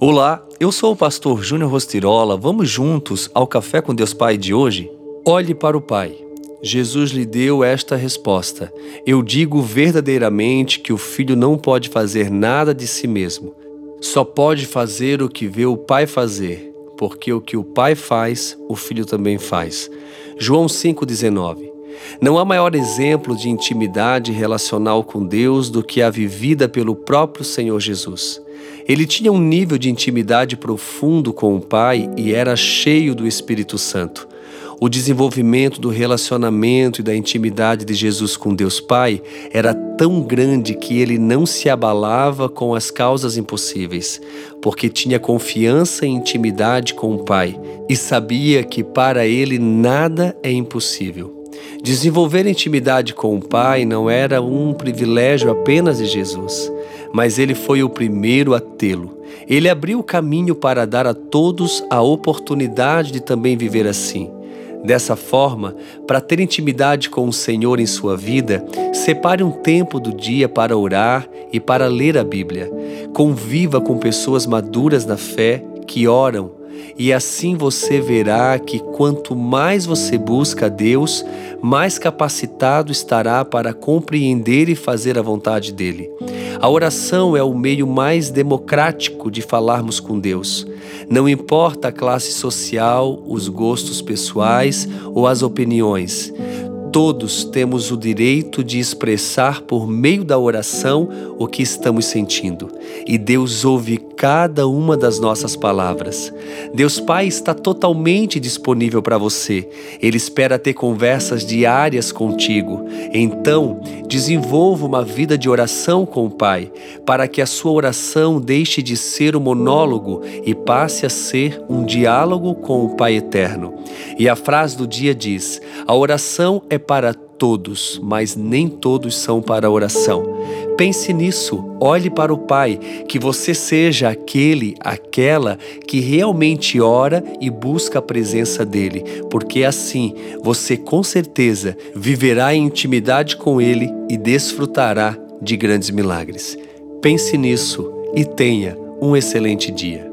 Olá, eu sou o pastor Júnior Rostirola. Vamos juntos ao Café com Deus Pai de hoje? Olhe para o Pai. Jesus lhe deu esta resposta: Eu digo verdadeiramente que o filho não pode fazer nada de si mesmo. Só pode fazer o que vê o Pai fazer, porque o que o Pai faz, o filho também faz. João 5,19 não há maior exemplo de intimidade relacional com Deus do que a vivida pelo próprio Senhor Jesus. Ele tinha um nível de intimidade profundo com o Pai e era cheio do Espírito Santo. O desenvolvimento do relacionamento e da intimidade de Jesus com Deus Pai era tão grande que ele não se abalava com as causas impossíveis, porque tinha confiança e intimidade com o Pai e sabia que para ele nada é impossível. Desenvolver intimidade com o Pai não era um privilégio apenas de Jesus, mas ele foi o primeiro a tê-lo. Ele abriu o caminho para dar a todos a oportunidade de também viver assim. Dessa forma, para ter intimidade com o Senhor em sua vida, separe um tempo do dia para orar e para ler a Bíblia. Conviva com pessoas maduras na fé que oram e assim você verá que quanto mais você busca a Deus, mais capacitado estará para compreender e fazer a vontade dele. A oração é o meio mais democrático de falarmos com Deus. Não importa a classe social, os gostos pessoais ou as opiniões. Todos temos o direito de expressar por meio da oração o que estamos sentindo, e Deus ouve cada uma das nossas palavras. Deus Pai está totalmente disponível para você. Ele espera ter conversas diárias contigo. Então, desenvolva uma vida de oração com o Pai, para que a sua oração deixe de ser um monólogo e passe a ser um diálogo com o Pai eterno. E a frase do dia diz: a oração é para todos, mas nem todos são para a oração. Pense nisso, olhe para o Pai, que você seja aquele, aquela que realmente ora e busca a presença dele, porque assim você com certeza viverá em intimidade com ele e desfrutará de grandes milagres. Pense nisso e tenha um excelente dia.